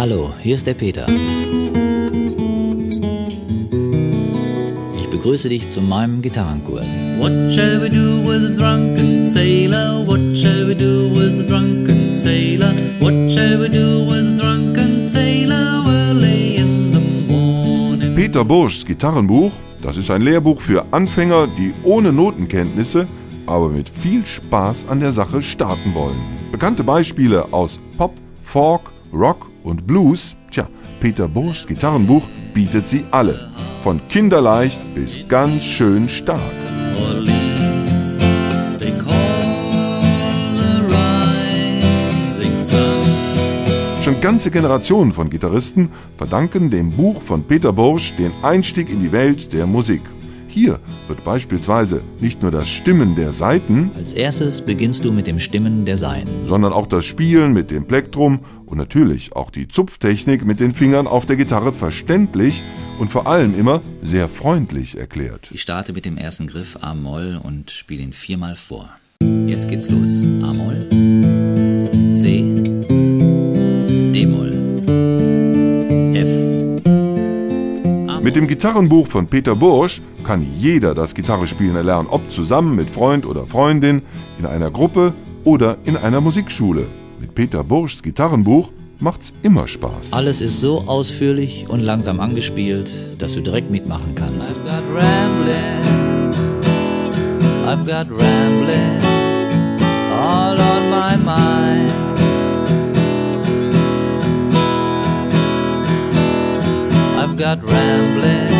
Hallo, hier ist der Peter. Ich begrüße dich zu meinem Gitarrenkurs. What shall we do with a drunken sailor? What shall we do with a drunken sailor? What shall we do with a drunken sailor early in the morning? Peter Burschs Gitarrenbuch, das ist ein Lehrbuch für Anfänger, die ohne Notenkenntnisse, aber mit viel Spaß an der Sache starten wollen. Bekannte Beispiele aus Pop, Folk, Rock und Blues, tja, Peter Burschs Gitarrenbuch bietet sie alle. Von kinderleicht bis ganz schön stark. Schon ganze Generationen von Gitarristen verdanken dem Buch von Peter Bursch den Einstieg in die Welt der Musik. Hier wird beispielsweise nicht nur das Stimmen der Saiten, Als erstes beginnst du mit dem Stimmen der Saiten. sondern auch das Spielen mit dem Plektrum und natürlich auch die Zupftechnik mit den Fingern auf der Gitarre verständlich und vor allem immer sehr freundlich erklärt. Ich starte mit dem ersten Griff A-Moll und spiele ihn viermal vor. Jetzt geht's los. A-Moll, Mit dem Gitarrenbuch von Peter Bursch kann jeder das Gitarrespielen erlernen, ob zusammen mit Freund oder Freundin, in einer Gruppe oder in einer Musikschule. Mit Peter Burschs Gitarrenbuch macht's immer Spaß. Alles ist so ausführlich und langsam angespielt, dass du direkt mitmachen kannst. I've got rambling, I've got rambling all on my mind. Got rambling